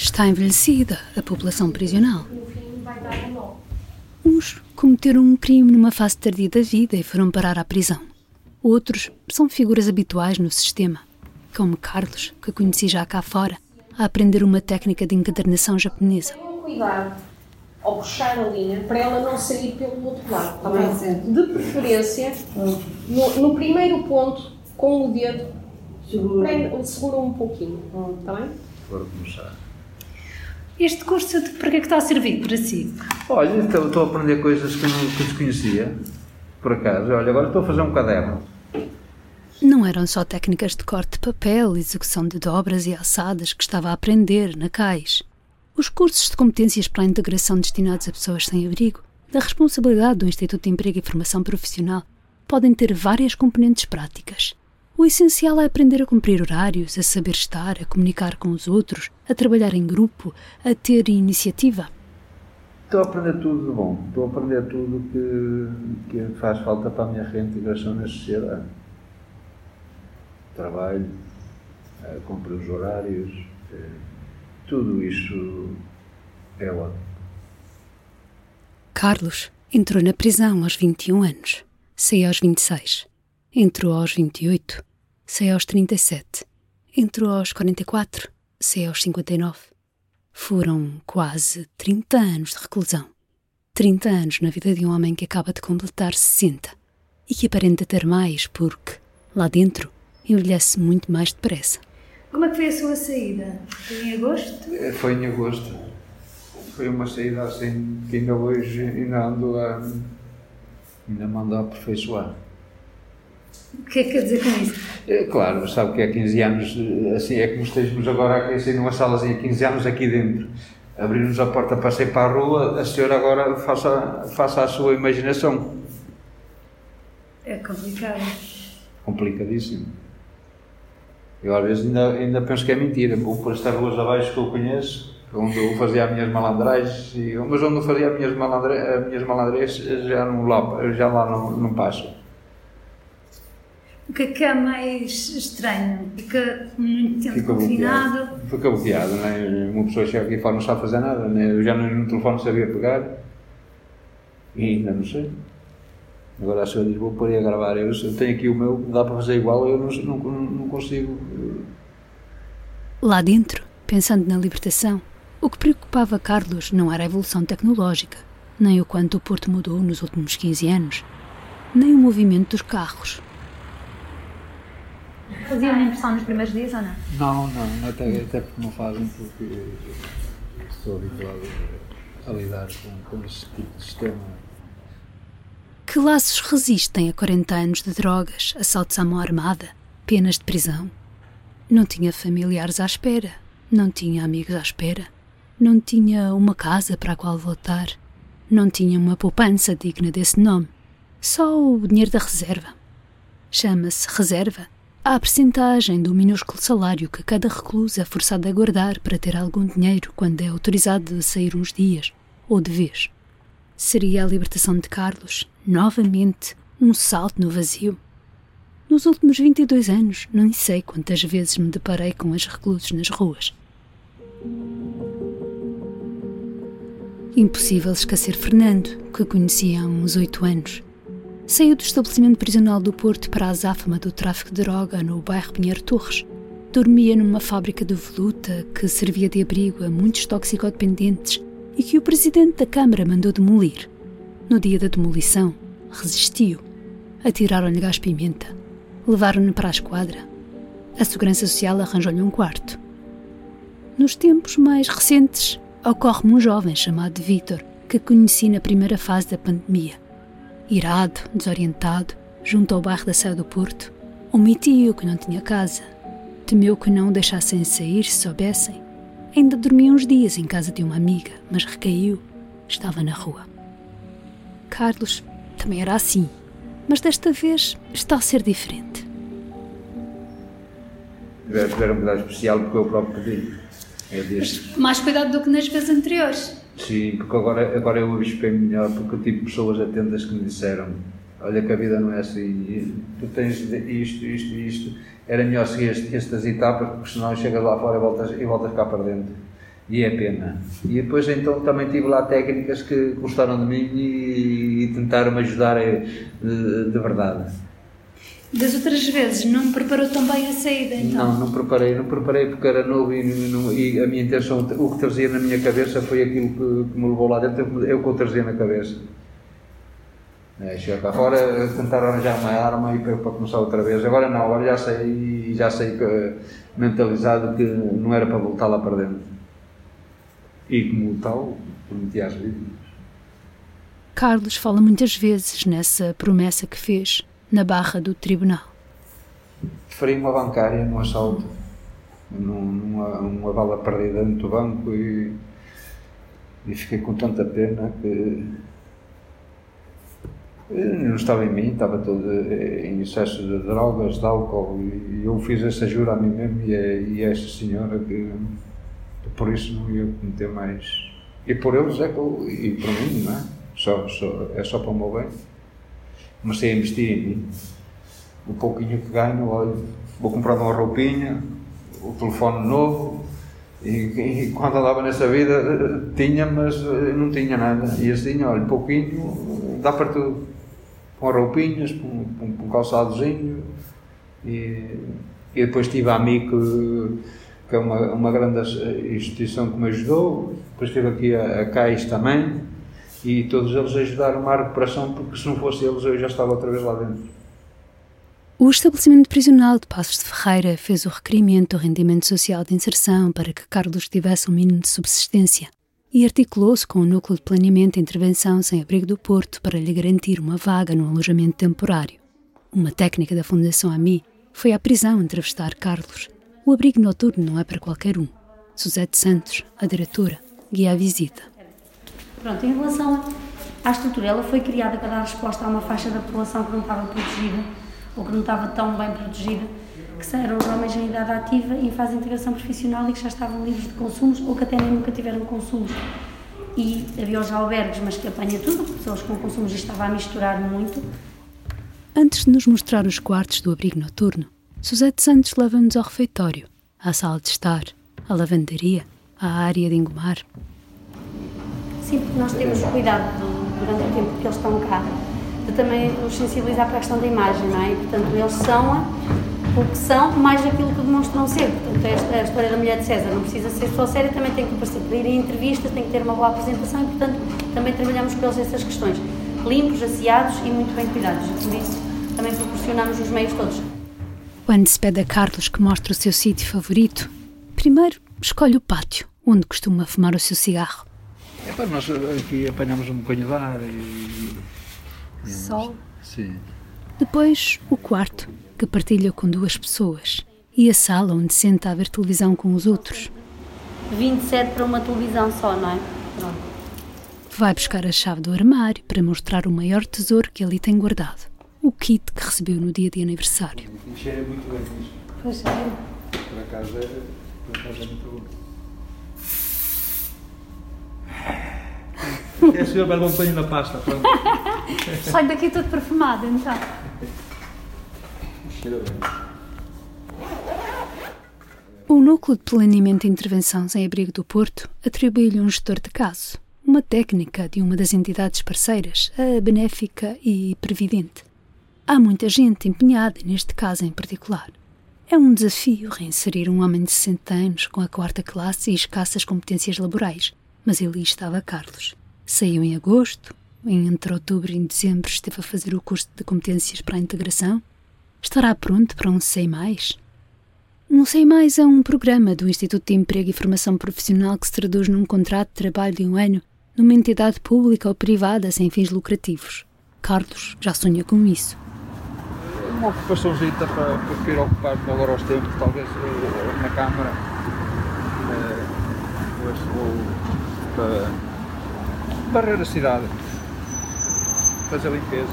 Está envelhecida a população prisional. Uns cometeram um crime numa fase tardia da vida e foram parar à prisão. Outros são figuras habituais no sistema, como Carlos, que conheci já cá fora, a aprender uma técnica de encadernação japonesa. Cuidado ao puxar a linha para ela não sair pelo outro lado, tá bem? De preferência, no, no primeiro ponto, com o dedo, segura, segura um pouquinho, está bem? Agora começar. Este curso de para que é que está a servir para si? Olha, então, estou a aprender coisas que eu não que desconhecia, por acaso. Olha, agora estou a fazer um caderno. Não eram só técnicas de corte de papel, execução de dobras e assadas que estava a aprender na CAIS. Os cursos de competências para a integração destinados a pessoas sem abrigo, da responsabilidade do Instituto de Emprego e Formação Profissional, podem ter várias componentes práticas. O essencial é aprender a cumprir horários, a saber estar, a comunicar com os outros, a trabalhar em grupo, a ter iniciativa. Estou a aprender tudo de bom. Estou a aprender tudo que, que faz falta para a minha reintegração na sociedade. Trabalho, eh, cumprir os horários, eh, tudo isso é ótimo. Carlos entrou na prisão aos 21 anos, saiu aos 26. Entrou aos 28, saiu aos 37. Entrou aos 44, saiu aos 59. Foram quase 30 anos de reclusão. 30 anos na vida de um homem que acaba de completar 60 e que aparenta ter mais porque, lá dentro, envelhece muito mais depressa. Como é que foi a sua saída? Foi em agosto? Eh, Foi em agosto. Foi uma saída assim que ainda hoje ainda ando a. ainda me ando a aperfeiçoar. O que é que quer dizer com isso? É, claro, sabe que há 15 anos, eh, assim, é como estejamos agora aqui, assim, numa salazinha, 15 anos aqui dentro. Abrir-nos a porta para sair para a rua, a senhora agora faça, faça a sua imaginação. É complicado. Complicadíssimo. Eu às vezes ainda, ainda penso que é mentira, vou por estas ruas abaixo que eu conheço, onde eu fazia as minhas malandragens, e, mas onde eu fazia as minhas, malandre, as minhas já, não lá, já lá não, não passo. O que é que é mais estranho? Fica muito tempo Fica confinado. bloqueado. Fica bloqueado, né? Uma pessoa chega aqui fora não sabe fazer nada, né? Eu já no, no telefone sabia pegar e ainda não sei. Agora a senhora diz, vou pôr aí a gravar. Eu, eu tenho aqui o meu, dá para fazer igual, eu não, não, não consigo. Lá dentro, pensando na libertação, o que preocupava Carlos não era a evolução tecnológica, nem o quanto o Porto mudou nos últimos 15 anos, nem o movimento dos carros. Fazia uma impressão nos primeiros dias ou não? Não, não, até, até porque não fazem, porque estou habituado a lidar com, com esse tipo de sistema. Que laços resistem a 40 anos de drogas, assaltos à mão armada, penas de prisão? Não tinha familiares à espera, não tinha amigos à espera, não tinha uma casa para a qual voltar, não tinha uma poupança digna desse nome, só o dinheiro da reserva. Chama-se reserva a percentagem do minúsculo salário que cada recluso é forçado a guardar para ter algum dinheiro quando é autorizado a sair uns dias, ou de vez. Seria a libertação de Carlos, novamente, um salto no vazio? Nos últimos 22 anos, nem sei quantas vezes me deparei com os reclusos nas ruas. Impossível esquecer Fernando, que conheci há uns oito anos. Saiu do estabelecimento prisional do Porto para a azáfama do tráfico de droga no bairro Pinheiro Torres. Dormia numa fábrica de voluta que servia de abrigo a muitos toxicodependentes e que o presidente da Câmara mandou demolir. No dia da demolição, resistiu. Atiraram-lhe gás-pimenta. Levaram-no para a esquadra. A Segurança Social arranjou-lhe um quarto. Nos tempos mais recentes, ocorre-me um jovem chamado Vítor, que conheci na primeira fase da pandemia. Irado, desorientado, junto ao bairro da Serra do Porto, omitiu que não tinha casa. Temeu que não o deixassem sair se soubessem. Ainda dormia uns dias em casa de uma amiga, mas recaiu. Estava na rua. Carlos também era assim, mas desta vez está a ser diferente. Tiveram tiveram um cuidado especial porque eu próprio pedi. É deste. Mais cuidado do que nas vezes anteriores. Sim, porque agora, agora eu avispei melhor, porque eu tive pessoas atentas que me disseram olha que a vida não é assim, tu tens isto, isto isto, era melhor seguir estas etapas, porque senão chegas lá fora e voltas, e voltas cá para dentro. E é pena. E depois então também tive lá técnicas que gostaram de mim e, e tentaram me ajudar eh, de, de, verdade. Das outras vezes não preparou também a saída então? Não, não preparei, não preparei porque era novo e, e, a minha intenção, o que trazia na minha cabeça foi aquilo que, que me levou lá dentro, eu que o trazia na cabeça. É, chegar cá fora, tentar arranjar uma arma e para, para, começar outra vez. Agora não, agora já sei, já sei que, mentalizado que não era para voltar lá para dentro. E como tal, prometi às vítimas. Carlos fala muitas vezes nessa promessa que fez na barra do tribunal. Feri uma bancária num assalto, numa, numa bala perdida dentro do banco e, e fiquei com tanta pena que não estava em mim, estava todo em excesso de drogas, de álcool, e eu fiz essa jura a mim mesmo e a, e a esta senhora que por isso não ia cometer mais. E por eles é que eu, e por mim, não é? Só, só, é só para o meu bem. Comecei a investir em mim. O pouquinho que ganho, olha, vou comprar uma roupinha, o telefone novo, e, e, quando andava nessa vida tinha, mas não tinha nada. E assim, olha, pouquinho, dá para tudo com roupinhas, com, com, com calçadozinho e, e depois tive a AMI que, é uma, uma grande instituição que me ajudou, depois tive aqui a, a CAIS também e todos eles ajudaram a recuperação porque se não fosse eles eu já estava outra vez lá dentro. O estabelecimento prisional de Passos de Ferreira fez o requerimento do rendimento social de inserção para que Carlos tivesse um mínimo de subsistência e articulou-se com o Núcleo de Planeamento e Intervenção Sem Abrigo do Porto para lhe garantir uma vaga no alojamento temporário. Uma técnica da Fundação AMI foi à prisão entrevistar Carlos. O abrigo noturno não é para qualquer um. Suzete Santos, a diretora, guia a visita. Pronto, em relação à estrutura, ela foi criada para dar resposta a uma faixa da população que não estava protegida ou que não estava tão bem protegida que eram os homens em idade ativa em fase de integração profissional e que já estavam livres de consumos ou que até nem nunca tiveram consumos. E havia os albergues, mas que apanha tudo, pessoas com consumos, estava a misturar muito. Antes de nos mostrar os quartos do abrigo noturno, Suzete Santos leva-nos ao refeitório, à sala de estar, à lavandaria, à área de engomar. Sim, porque nós temos cuidado durante o tempo que eles estão cá, de também os sensibilizar para a questão da imagem, não é? Portanto, eles são o que são, mais aquilo que demonstram ser. Portanto, esta, a história da mulher de César não precisa ser só séria, também tem que para ir em entrevistas, tem que ter uma boa apresentação e, portanto, também trabalhamos com eles essas questões. Limpos, asseados e muito bem cuidados. Por isso, também proporcionamos os meios todos. Quando se pede a Carlos que mostre o seu sítio favorito, primeiro escolhe o pátio, onde costuma fumar o seu cigarro. É para nós aqui apanhamos um bocadinho de ar e. Sol? Sim. Depois, o quarto, que partilha com duas pessoas, e a sala onde senta a ver televisão com os outros. 27 para uma televisão só, não é? Pronto. Vai buscar a chave do armário para mostrar o maior tesouro que ali tem guardado. O kit que recebeu no dia de aniversário. Cheira muito bem isto. Pois é. Por acaso é, por acaso é muito bom. É senhor bebe um banho na pasta, pronto. Sai daqui todo perfumado, então. O Núcleo de Planeamento e Intervenção Sem Abrigo do Porto atribui-lhe um gestor de caso, uma técnica de uma das entidades parceiras, a Benéfica e Previdente. Há muita gente empenhada neste caso em particular. É um desafio reinserir um homem de 60 anos com a quarta classe e escassas competências laborais, mas ali estava Carlos. Saiu em agosto, entre outubro e dezembro esteve a fazer o curso de competências para a integração Estará pronto para um Sei Mais? Um Sei Mais é um programa do Instituto de Emprego e Formação Profissional que se traduz num contrato de trabalho de um ano numa entidade pública ou privada sem fins lucrativos. Carlos já sonha com isso. Uma ocupaçãozinha para, para ir ocupar agora aos tempos, talvez eh, na Câmara. Ou para barrer a cidade, fazer limpeza.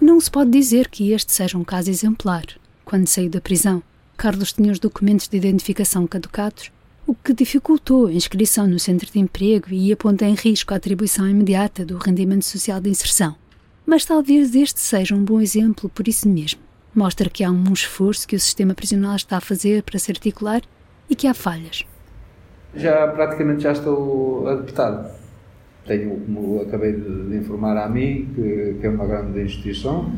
Não se pode dizer que este seja um caso exemplar. Quando saiu da prisão, Carlos tinha os documentos de identificação caducados, o que dificultou a inscrição no centro de emprego e aponta em risco a atribuição imediata do rendimento social de inserção. Mas talvez este seja um bom exemplo por isso mesmo. Mostra que há um esforço que o sistema prisional está a fazer para se articular e que há falhas. Já praticamente já estou adaptado. Tenho, como acabei de, informar a mim, que, que, é uma grande instituição.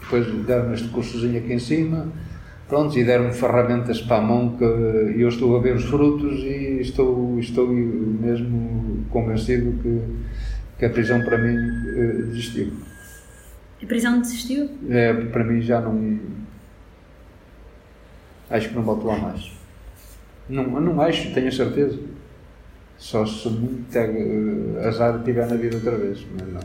Depois deram-me este cursozinho aqui em cima. Pronto, e deram-me ferramentas para a mão que eu estou a ver os frutos e estou, estou mesmo convencido que, que a prisão para mim eh, desistiu. A prisão desistiu? É, para mim já não. Acho que não volto lá mais. Não, não acho, tenho certeza. Só se muito uh, azar tiver na vida outra vez, mas não.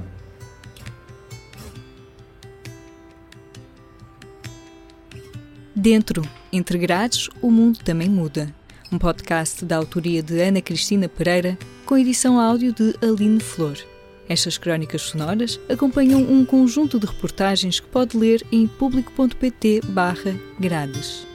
Dentro, entre grades, o mundo também muda. Um podcast da autoria de Ana Cristina Pereira, com edição áudio de Aline Flor. Estas crónicas sonoras acompanham um conjunto de reportagens que pode ler em público.pt/grades.